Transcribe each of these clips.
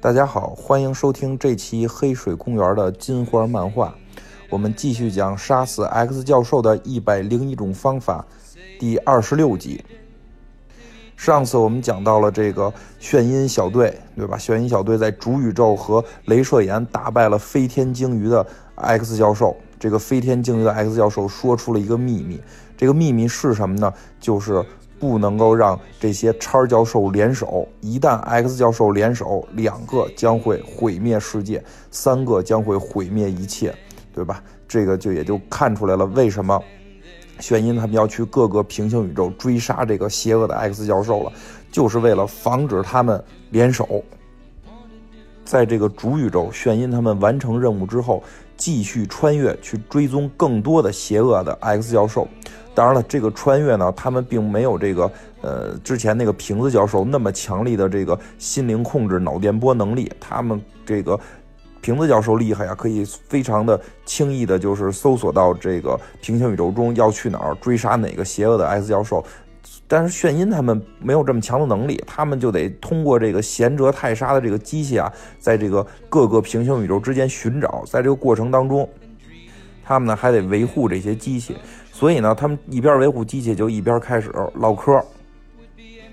大家好，欢迎收听这期《黑水公园》的金花漫画。我们继续讲杀死 X 教授的一百零一种方法，第二十六集。上次我们讲到了这个炫音小队，对吧？炫音小队在主宇宙和镭射眼打败了飞天鲸鱼的 X 教授。这个飞天鲸鱼的 X 教授说出了一个秘密，这个秘密是什么呢？就是不能够让这些叉教授联手。一旦 X 教授联手，两个将会毁灭世界，三个将会毁灭一切，对吧？这个就也就看出来了，为什么。炫音他们要去各个平行宇宙追杀这个邪恶的 X 教授了，就是为了防止他们联手。在这个主宇宙，炫音他们完成任务之后，继续穿越去追踪更多的邪恶的 X 教授。当然了，这个穿越呢，他们并没有这个呃之前那个瓶子教授那么强力的这个心灵控制、脑电波能力，他们这个。瓶子教授厉害呀，可以非常的轻易的，就是搜索到这个平行宇宙中要去哪儿追杀哪个邪恶的 S 教授。但是炫音他们没有这么强的能力，他们就得通过这个贤哲泰莎的这个机器啊，在这个各个平行宇宙之间寻找。在这个过程当中，他们呢还得维护这些机器，所以呢，他们一边维护机器，就一边开始唠嗑。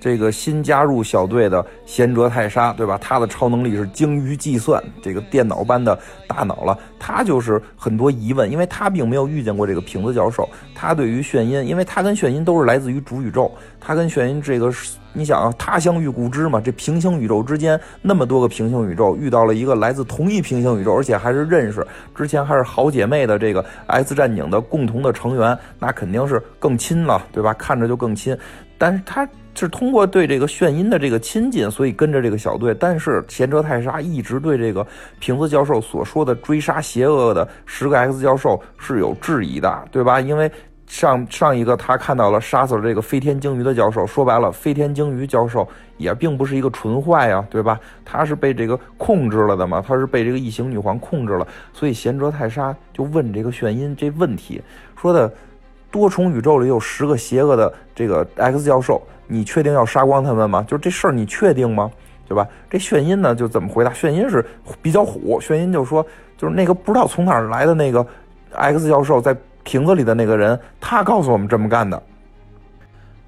这个新加入小队的贤哲泰莎，对吧？他的超能力是精于计算，这个电脑般的大脑了。他就是很多疑问，因为他并没有遇见过这个瓶子教授。他对于眩音，因为他跟眩音都是来自于主宇宙，他跟眩音这个，你想啊，他乡遇故知嘛。这平行宇宙之间那么多个平行宇宙，遇到了一个来自同一平行宇宙，而且还是认识，之前还是好姐妹的这个 X 战警的共同的成员，那肯定是更亲了，对吧？看着就更亲。但是他。是通过对这个炫音的这个亲近，所以跟着这个小队。但是贤哲泰莎一直对这个瓶子教授所说的追杀邪恶的十个 X 教授是有质疑的，对吧？因为上上一个他看到了杀死了这个飞天鲸鱼的教授，说白了，飞天鲸鱼教授也并不是一个纯坏呀，对吧？他是被这个控制了的嘛，他是被这个异形女皇控制了。所以贤哲泰莎就问这个炫音这问题，说的多重宇宙里有十个邪恶的这个 X 教授。你确定要杀光他们吗？就这事儿，你确定吗？对吧？这炫音呢，就怎么回答？炫音是比较虎，炫音就说，就是那个不知道从哪儿来的那个 X 教授在瓶子里的那个人，他告诉我们这么干的。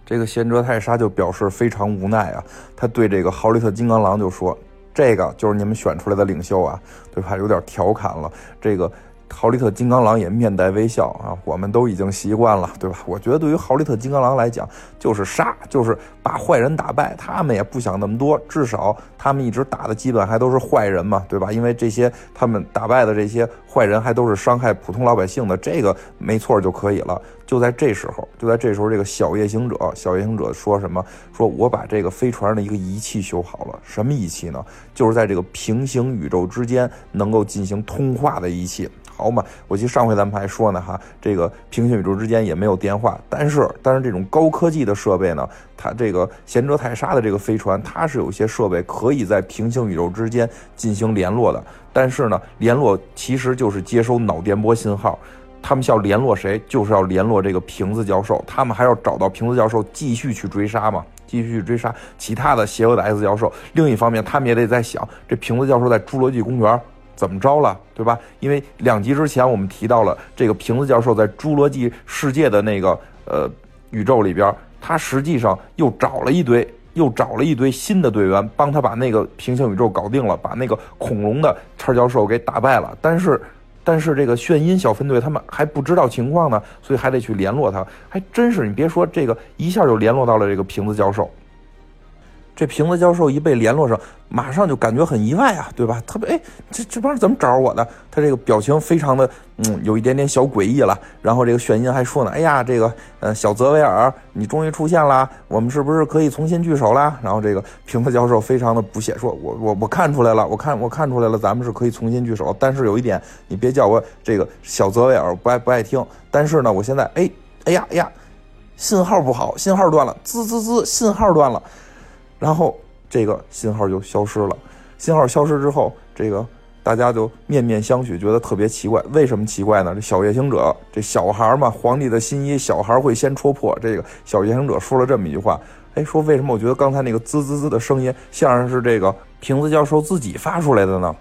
这个贤哲泰莎就表示非常无奈啊，他对这个豪利特金刚狼就说：“这个就是你们选出来的领袖啊，对吧？有点调侃了这个。”豪利特金刚狼也面带微笑啊，我们都已经习惯了，对吧？我觉得对于豪利特金刚狼来讲，就是杀，就是把坏人打败。他们也不想那么多，至少他们一直打的基本还都是坏人嘛，对吧？因为这些他们打败的这些坏人还都是伤害普通老百姓的，这个没错就可以了。就在这时候，就在这时候，这个小夜行者，小夜行者说什么？说我把这个飞船的一个仪器修好了，什么仪器呢？就是在这个平行宇宙之间能够进行通话的仪器。好嘛，我记得上回咱们还说呢哈，这个平行宇宙之间也没有电话，但是但是这种高科技的设备呢，它这个贤哲泰莎的这个飞船，它是有些设备可以在平行宇宙之间进行联络的，但是呢，联络其实就是接收脑电波信号，他们要联络谁，就是要联络这个瓶子教授，他们还要找到瓶子教授继续去追杀嘛，继续去追杀其他的邪恶的 S 教授。另一方面，他们也得在想，这瓶子教授在侏罗纪公园。怎么着了，对吧？因为两集之前我们提到了这个瓶子教授在侏罗纪世界的那个呃宇宙里边，他实际上又找了一堆，又找了一堆新的队员，帮他把那个平行宇宙搞定了，把那个恐龙的叉教授给打败了。但是，但是这个炫音小分队他们还不知道情况呢，所以还得去联络他。还真是，你别说这个，一下就联络到了这个瓶子教授。这瓶子教授一被联络上，马上就感觉很意外啊，对吧？特别哎，这这帮人怎么找我的？他这个表情非常的，嗯，有一点点小诡异了。然后这个炫音还说呢，哎呀，这个，呃，小泽维尔，你终于出现了，我们是不是可以重新聚首了？然后这个瓶子教授非常的不屑，说，我我我看出来了，我看我看出来了，咱们是可以重新聚首，但是有一点，你别叫我这个小泽维尔，不爱不爱听。但是呢，我现在，哎，哎呀哎呀，信号不好，信号断了，滋滋滋，信号断了。然后这个信号就消失了，信号消失之后，这个大家就面面相觑，觉得特别奇怪。为什么奇怪呢？这小夜行者，这小孩嘛，皇帝的新衣，小孩会先戳破。这个小夜行者说了这么一句话，哎，说为什么我觉得刚才那个滋滋滋的声音像是这个瓶子教授自己发出来的呢？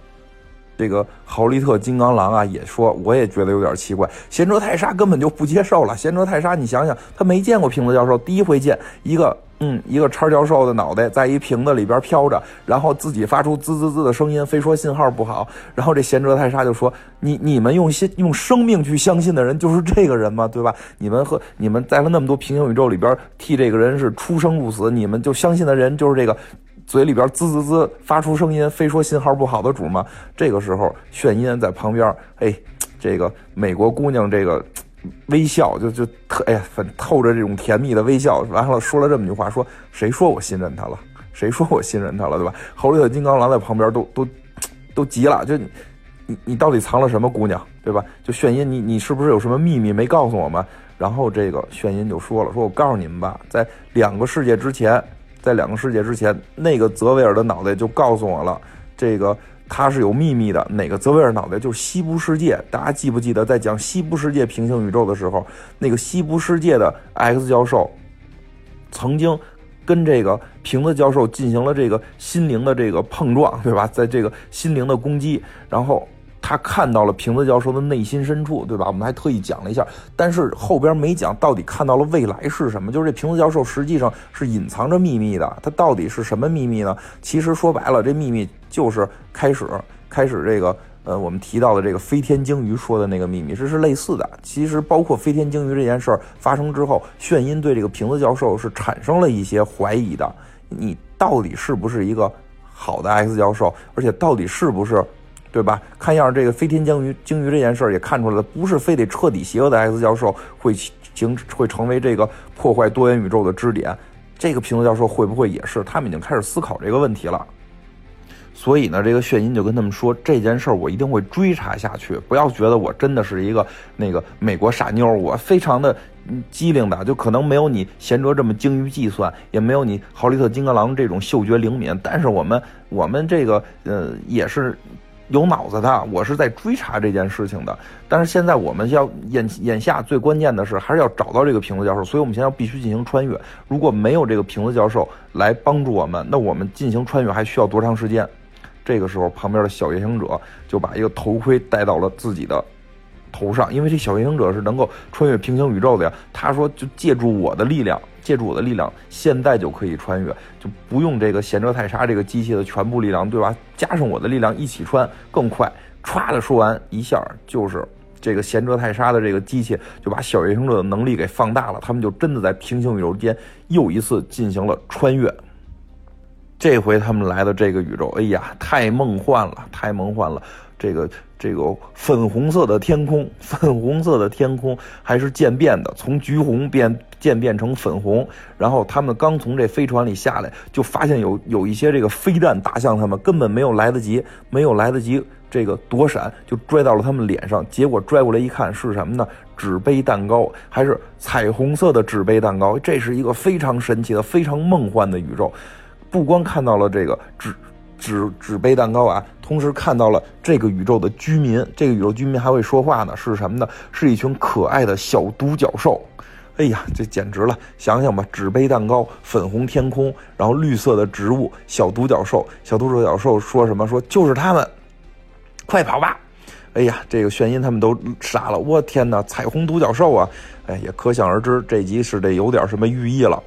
这个豪利特金刚狼啊也说，我也觉得有点奇怪。贤哲泰莎根本就不接受了。贤哲泰莎，你想想，他没见过瓶子教授，第一回见一个。嗯，一个叉教授的脑袋在一瓶子里边飘着，然后自己发出滋滋滋的声音，非说信号不好。然后这贤哲泰莎就说：“你你们用心用生命去相信的人就是这个人吗？对吧？你们和你们在了那么多平行宇宙里边替这个人是出生入死，你们就相信的人就是这个嘴里边滋滋滋发出声音，非说信号不好的主吗？”这个时候，炫音在旁边，哎，这个美国姑娘这个。微笑就就特哎呀，透着这种甜蜜的微笑，完了说了这么句话，说谁说我信任他了？谁说我信任他了？对吧？后里的金刚狼在旁边都都都急了，就你你到底藏了什么姑娘？对吧？就炫音，你你是不是有什么秘密没告诉我们？然后这个炫音就说了，说我告诉你们吧，在两个世界之前，在两个世界之前，那个泽维尔的脑袋就告诉我了，这个。他是有秘密的，哪个泽维尔脑袋就是西部世界？大家记不记得在讲西部世界平行宇宙的时候，那个西部世界的 X 教授曾经跟这个瓶子教授进行了这个心灵的这个碰撞，对吧？在这个心灵的攻击，然后他看到了瓶子教授的内心深处，对吧？我们还特意讲了一下，但是后边没讲到底看到了未来是什么。就是这瓶子教授实际上是隐藏着秘密的，他到底是什么秘密呢？其实说白了，这秘密。就是开始开始这个呃，我们提到的这个飞天鲸鱼说的那个秘密，这是类似的。其实包括飞天鲸鱼这件事儿发生之后，炫音对这个瓶子教授是产生了一些怀疑的。你到底是不是一个好的 X 教授？而且到底是不是，对吧？看样这个飞天鲸鱼鲸鱼这件事儿也看出来了，不是非得彻底邪恶的 X 教授会形会成为这个破坏多元宇宙的支点。这个瓶子教授会不会也是？他们已经开始思考这个问题了。所以呢，这个炫音就跟他们说这件事儿，我一定会追查下去。不要觉得我真的是一个那个美国傻妞，我非常的机灵的，就可能没有你贤哲这么精于计算，也没有你豪利特金刚狼这种嗅觉灵敏。但是我们我们这个呃也是有脑子的，我是在追查这件事情的。但是现在我们要眼眼下最关键的是还是要找到这个瓶子教授，所以我们现在必须进行穿越。如果没有这个瓶子教授来帮助我们，那我们进行穿越还需要多长时间？这个时候，旁边的小夜行者就把一个头盔戴到了自己的头上，因为这小夜行者是能够穿越平行宇宙的呀。他说：“就借助我的力量，借助我的力量，现在就可以穿越，就不用这个贤者泰莎这个机器的全部力量，对吧？加上我的力量一起穿更快。”歘的说完，一下就是这个贤者泰莎的这个机器就把小夜行者的能力给放大了，他们就真的在平行宇宙间又一次进行了穿越。这回他们来到这个宇宙，哎呀，太梦幻了，太梦幻了！这个这个粉红色的天空，粉红色的天空还是渐变的，从橘红变渐变成粉红。然后他们刚从这飞船里下来，就发现有有一些这个飞弹打向他们，根本没有来得及，没有来得及这个躲闪，就拽到了他们脸上。结果拽过来一看是什么呢？纸杯蛋糕，还是彩虹色的纸杯蛋糕。这是一个非常神奇的、非常梦幻的宇宙。不光看到了这个纸纸纸杯蛋糕啊，同时看到了这个宇宙的居民。这个宇宙居民还会说话呢，是什么呢？是一群可爱的小独角兽。哎呀，这简直了！想想吧，纸杯蛋糕、粉红天空，然后绿色的植物、小独角兽。小独角兽说什么？说就是他们，快跑吧！哎呀，这个炫音他们都傻了。我天哪，彩虹独角兽啊！哎，也可想而知，这集是得有点什么寓意了。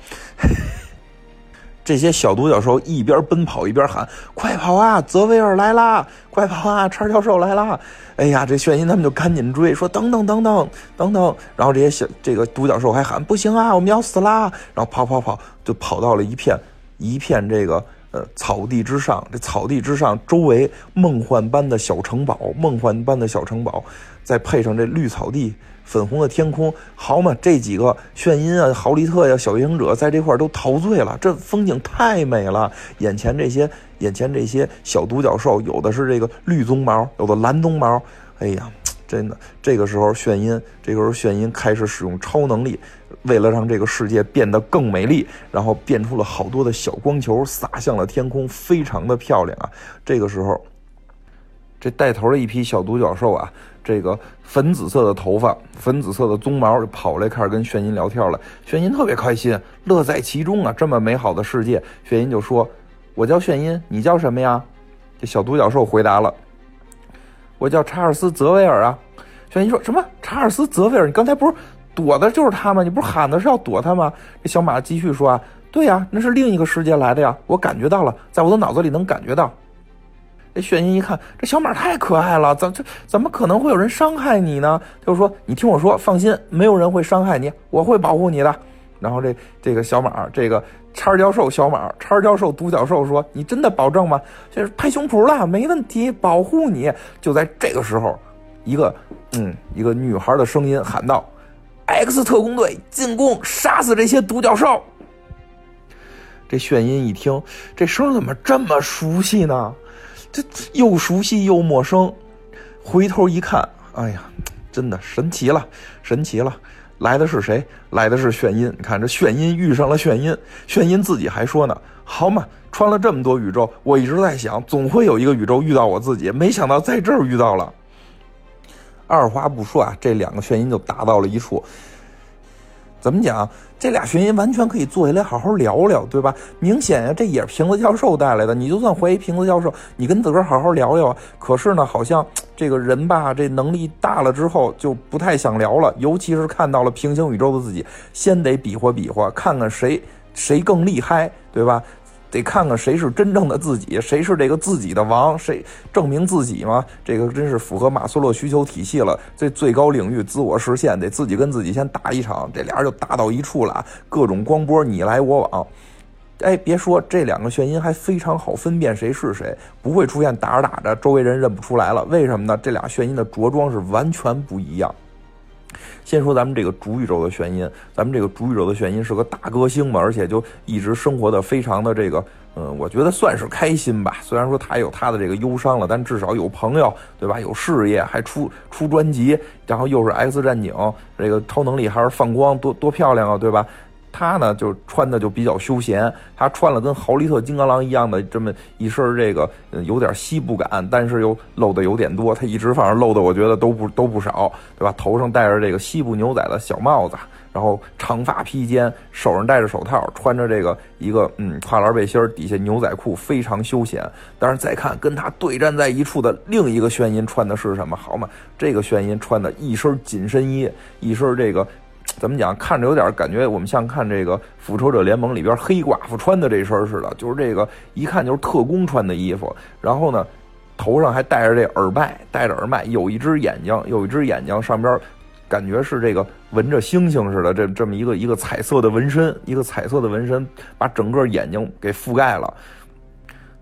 这些小独角兽一边奔跑一边喊：“快跑啊！泽维尔来啦！快跑啊！叉教授来啦！”哎呀，这炫音他们就赶紧追，说：“等等等等等等！”然后这些小这个独角兽还喊：“不行啊，我们要死啦！”然后跑跑跑，就跑到了一片一片这个呃草地之上。这草地之上周围梦幻般的小城堡，梦幻般的小城堡，再配上这绿草地。粉红的天空，好嘛！这几个炫音啊、豪利特呀、小夜行者在这块都陶醉了，这风景太美了。眼前这些，眼前这些小独角兽，有的是这个绿鬃毛，有的蓝鬃毛。哎呀，真的，这个时候炫音，这个时候炫音开始使用超能力，为了让这个世界变得更美丽，然后变出了好多的小光球，洒向了天空，非常的漂亮啊！这个时候。这带头的一批小独角兽啊，这个粉紫色的头发，粉紫色的鬃毛，就跑来开始跟炫音聊天了。炫音特别开心，乐在其中啊！这么美好的世界，炫音就说：“我叫炫音，你叫什么呀？”这小独角兽回答了：“我叫查尔斯·泽维尔啊。”炫音说什么？查尔斯·泽维尔？你刚才不是躲的就是他吗？你不是喊的是要躲他吗？这小马继续说啊：“对呀，那是另一个世界来的呀，我感觉到了，在我的脑子里能感觉到。”这炫音一看，这小马太可爱了，怎这怎么可能会有人伤害你呢？他就说：“你听我说，放心，没有人会伤害你，我会保护你的。”然后这这个小马，这个叉教授小马，叉教授独角兽说：“你真的保证吗？”就是拍胸脯了，没问题，保护你。就在这个时候，一个嗯，一个女孩的声音喊道：“X 特工队进攻，杀死这些独角兽！”这炫音一听，这声怎么这么熟悉呢？这又熟悉又陌生，回头一看，哎呀，真的神奇了，神奇了！来的是谁？来的是炫音。你看，这炫音遇上了炫音，炫音自己还说呢：“好嘛，穿了这么多宇宙，我一直在想，总会有一个宇宙遇到我自己，没想到在这儿遇到了。”二话不说啊，这两个炫音就打到了一处。怎么讲？这俩学员完全可以坐下来好好聊聊，对吧？明显呀，这也是瓶子教授带来的。你就算怀疑瓶子教授，你跟自个儿好好聊聊。可是呢，好像这个人吧，这能力大了之后就不太想聊了。尤其是看到了平行宇宙的自己，先得比划比划，看看谁谁更厉害，对吧？得看看谁是真正的自己，谁是这个自己的王，谁证明自己嘛？这个真是符合马斯洛需求体系了。这最高领域自我实现，得自己跟自己先打一场。这俩人就打到一处了，各种光波你来我往。哎，别说这两个眩音还非常好分辨谁是谁，不会出现打着打着周围人认不出来了。为什么呢？这俩眩音的着装是完全不一样。先说咱们这个主宇宙的玄音，咱们这个主宇宙的玄音是个大歌星嘛，而且就一直生活的非常的这个，嗯，我觉得算是开心吧。虽然说他有他的这个忧伤了，但至少有朋友，对吧？有事业，还出出专辑，然后又是 X 战警，这个超能力还是放光，多多漂亮啊，对吧？他呢，就穿的就比较休闲。他穿了跟豪利特金刚狼一样的这么一身这个，有点西部感，但是又露的有点多。他一直反正露的，我觉得都不都不少，对吧？头上戴着这个西部牛仔的小帽子，然后长发披肩，手上戴着手套，穿着这个一个嗯跨栏背心底下牛仔裤，非常休闲。但是再看跟他对战在一处的另一个炫音穿的是什么？好嘛，这个炫音穿的一身紧身衣，一身这个。怎么讲？看着有点感觉，我们像看这个《复仇者联盟》里边黑寡妇穿的这身似的，就是这个一看就是特工穿的衣服。然后呢，头上还戴着这耳麦，戴着耳麦，有一只眼睛，有一只眼睛上边感觉是这个纹着星星似的，这这么一个一个彩色的纹身，一个彩色的纹身把整个眼睛给覆盖了。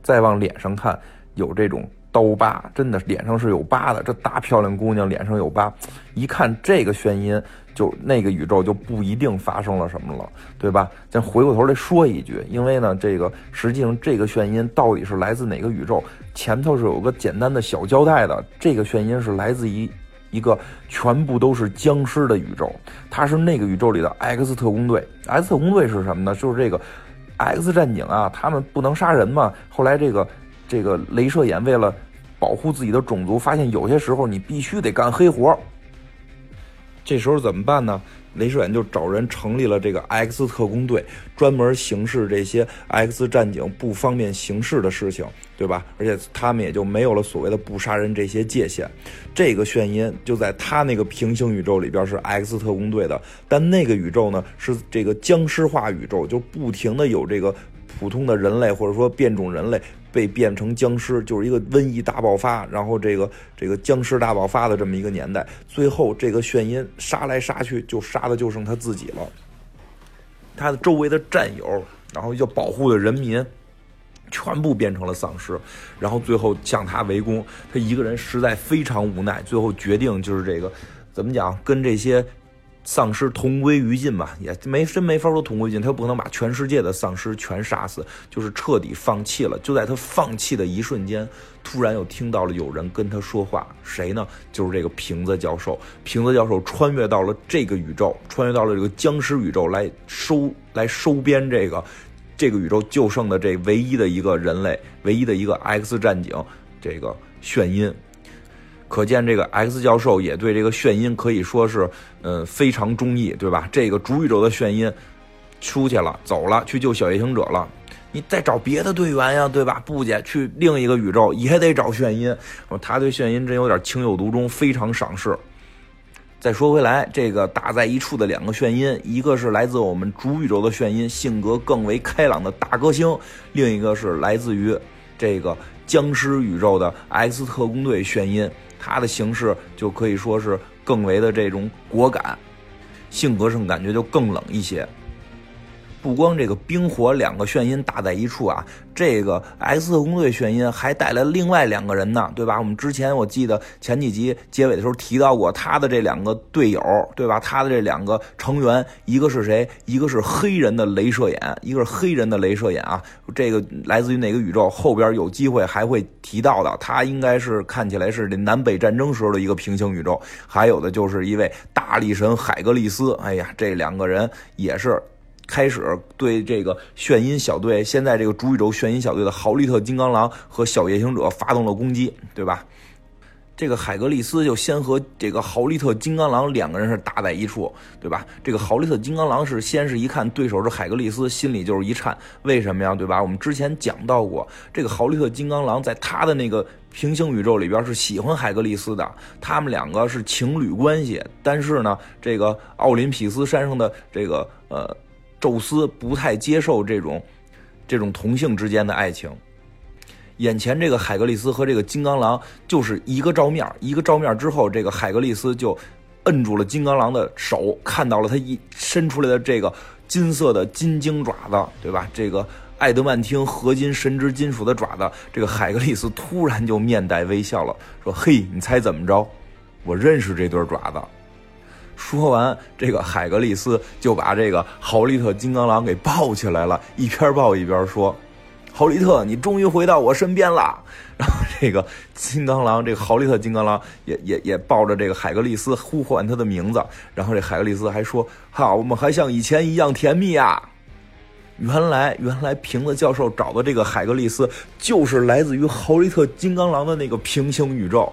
再往脸上看，有这种刀疤，真的脸上是有疤的。这大漂亮姑娘脸上有疤，一看这个眩音。就那个宇宙就不一定发生了什么了，对吧？咱回过头来说一句，因为呢，这个实际上这个眩音到底是来自哪个宇宙？前头是有个简单的小交代的。这个眩音是来自于一个全部都是僵尸的宇宙，它是那个宇宙里的 X 特工队。X 特工队是什么呢？就是这个 X 战警啊，他们不能杀人嘛。后来这个这个镭射眼为了保护自己的种族，发现有些时候你必须得干黑活。这时候怎么办呢？镭射眼就找人成立了这个 X 特工队，专门行事这些 X 战警不方便行事的事情，对吧？而且他们也就没有了所谓的不杀人这些界限。这个眩音就在他那个平行宇宙里边是 X 特工队的，但那个宇宙呢是这个僵尸化宇宙，就不停的有这个普通的人类或者说变种人类。被变成僵尸，就是一个瘟疫大爆发，然后这个这个僵尸大爆发的这么一个年代。最后这个炫音杀来杀去，就杀的就剩他自己了。他的周围的战友，然后要保护的人民，全部变成了丧尸，然后最后向他围攻。他一个人实在非常无奈，最后决定就是这个，怎么讲，跟这些。丧尸同归于尽吧，也没真没法说同归于尽，他又不可能把全世界的丧尸全杀死，就是彻底放弃了。就在他放弃的一瞬间，突然又听到了有人跟他说话，谁呢？就是这个瓶子教授。瓶子教授穿越到了这个宇宙，穿越到了这个僵尸宇宙来收来收编这个这个宇宙就剩的这唯一的一个人类，唯一的一个 X 战警，这个炫音。可见这个 X 教授也对这个炫音可以说是，嗯，非常中意，对吧？这个主宇宙的炫音出去了，走了，去救小夜行者了。你再找别的队员呀，对吧？不姐去另一个宇宙也得找炫音。他对炫音真有点情有独钟，非常赏识。再说回来，这个打在一处的两个炫音，一个是来自我们主宇宙的炫音，性格更为开朗的大歌星；另一个是来自于这个僵尸宇宙的 X 特工队炫音，他的形式就可以说是更为的这种果敢，性格上感觉就更冷一些。不光这个冰火两个炫音打在一处啊，这个 X 特工队炫音还带来另外两个人呢，对吧？我们之前我记得前几集结尾的时候提到过他的这两个队友，对吧？他的这两个成员，一个是谁？一个是黑人的镭射眼，一个是黑人的镭射眼啊。这个来自于哪个宇宙？后边有机会还会提到的。他应该是看起来是这南北战争时候的一个平行宇宙。还有的就是一位大力神海格力斯。哎呀，这两个人也是。开始对这个炫音小队，现在这个主宇宙炫音小队的豪利特金刚狼和小夜行者发动了攻击，对吧？这个海格力斯就先和这个豪利特金刚狼两个人是打在一处，对吧？这个豪利特金刚狼是先是一看对手是海格力斯，心里就是一颤，为什么呀？对吧？我们之前讲到过，这个豪利特金刚狼在他的那个平行宇宙里边是喜欢海格力斯的，他们两个是情侣关系。但是呢，这个奥林匹斯山上的这个呃。宙斯不太接受这种，这种同性之间的爱情。眼前这个海格力斯和这个金刚狼就是一个照面，一个照面之后，这个海格力斯就摁住了金刚狼的手，看到了他一伸出来的这个金色的金睛爪子，对吧？这个爱德曼汀合金神之金属的爪子，这个海格力斯突然就面带微笑了，说：“嘿，你猜怎么着？我认识这对爪子。”说完，这个海格力斯就把这个豪利特金刚狼给抱起来了，一边抱一边说：“豪利特，你终于回到我身边了。”然后这个金刚狼，这个豪利特金刚狼也 也也抱着这个海格力斯呼唤他的名字。然后这海格力斯还说：“哈，我们还像以前一样甜蜜啊！”原来，原来瓶子教授找的这个海格力斯，就是来自于豪利特金刚狼的那个平行宇宙。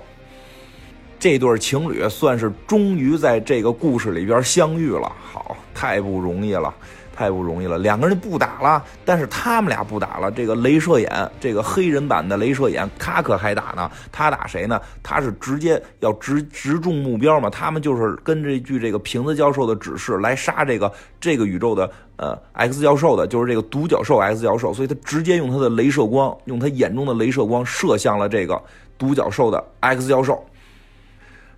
这对情侣算是终于在这个故事里边相遇了，好，太不容易了，太不容易了。两个人不打了，但是他们俩不打了。这个镭射眼，这个黑人版的镭射眼，他可还打呢。他打谁呢？他是直接要直直中目标嘛。他们就是跟这句这个瓶子教授的指示来杀这个这个宇宙的呃 X 教授的，就是这个独角兽 X 教授。所以他直接用他的镭射光，用他眼中的镭射光射向了这个独角兽的 X 教授。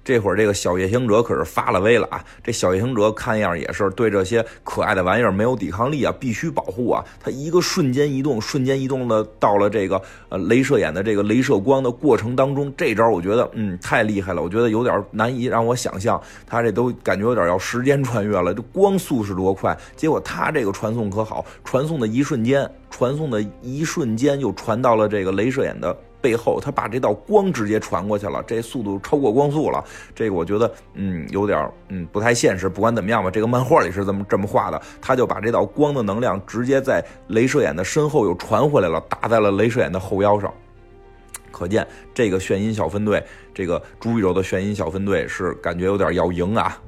这会儿，这个小夜行者可是发了威了啊！这小夜行者看样也是对这些可爱的玩意儿没有抵抗力啊，必须保护啊！他一个瞬间移动，瞬间移动的到了这个呃镭射眼的这个镭射光的过程当中，这招我觉得嗯太厉害了，我觉得有点难以让我想象，他这都感觉有点要时间穿越了，这光速是多快？结果他这个传送可好，传送的一瞬间，传送的一瞬间就传到了这个镭射眼的。背后，他把这道光直接传过去了，这速度超过光速了。这个我觉得，嗯，有点，嗯，不太现实。不管怎么样吧，这个漫画里是这么这么画的。他就把这道光的能量直接在镭射眼的身后又传回来了，打在了镭射眼的后腰上。可见这个眩音小分队，这个朱宇宙的眩音小分队是感觉有点要赢啊。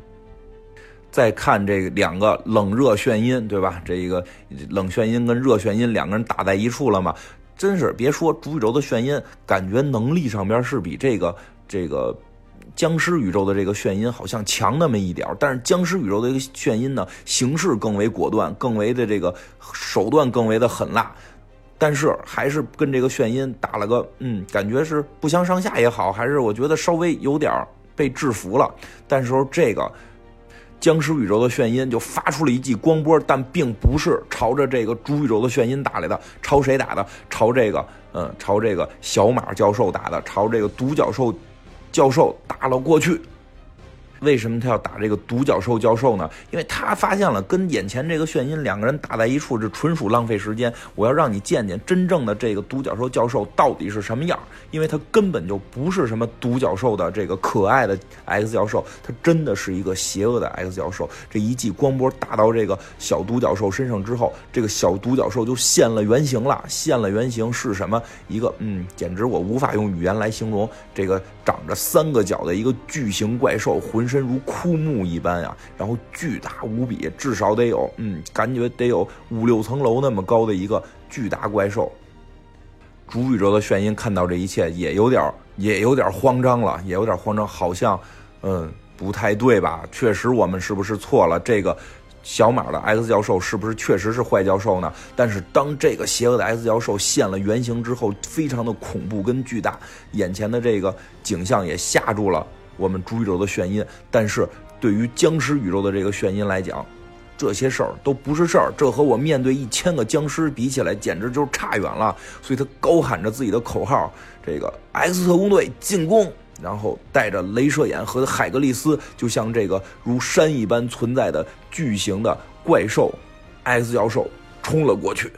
再看这两个冷热眩音，对吧？这一个冷眩音跟热眩音两个人打在一处了嘛？真是别说主宇宙的炫音，感觉能力上边是比这个这个僵尸宇宙的这个炫音好像强那么一点但是僵尸宇宙的一个炫音呢，形式更为果断，更为的这个手段更为的狠辣，但是还是跟这个炫音打了个嗯，感觉是不相上下也好，还是我觉得稍微有点被制服了。但是说这个。僵尸宇宙的眩晕就发出了一记光波，但并不是朝着这个主宇宙的眩晕打来的，朝谁打的？朝这个，嗯，朝这个小马教授打的，朝这个独角兽教授打了过去。为什么他要打这个独角兽教授呢？因为他发现了跟眼前这个炫音两个人打在一处，这纯属浪费时间。我要让你见见真正的这个独角兽教授到底是什么样，因为他根本就不是什么独角兽的这个可爱的 X 教授，他真的是一个邪恶的 X 教授。这一记光波打到这个小独角兽身上之后，这个小独角兽就现了原形了。现了原形是什么？一个嗯，简直我无法用语言来形容。这个长着三个角的一个巨型怪兽，浑身身如枯木一般呀，然后巨大无比，至少得有，嗯，感觉得有五六层楼那么高的一个巨大怪兽。主宇宙的炫音看到这一切，也有点也有点慌张了，也有点慌张，好像，嗯，不太对吧？确实，我们是不是错了？这个小马的 X 教授是不是确实是坏教授呢？但是当这个邪恶的 X 教授现了原形之后，非常的恐怖跟巨大，眼前的这个景象也吓住了。我们主宇宙的眩晕，但是对于僵尸宇宙的这个眩晕来讲，这些事儿都不是事儿。这和我面对一千个僵尸比起来，简直就是差远了。所以他高喊着自己的口号：“这个 X 特工队进攻！”然后带着镭射眼和海格力斯，就像这个如山一般存在的巨型的怪兽 X 教授冲了过去。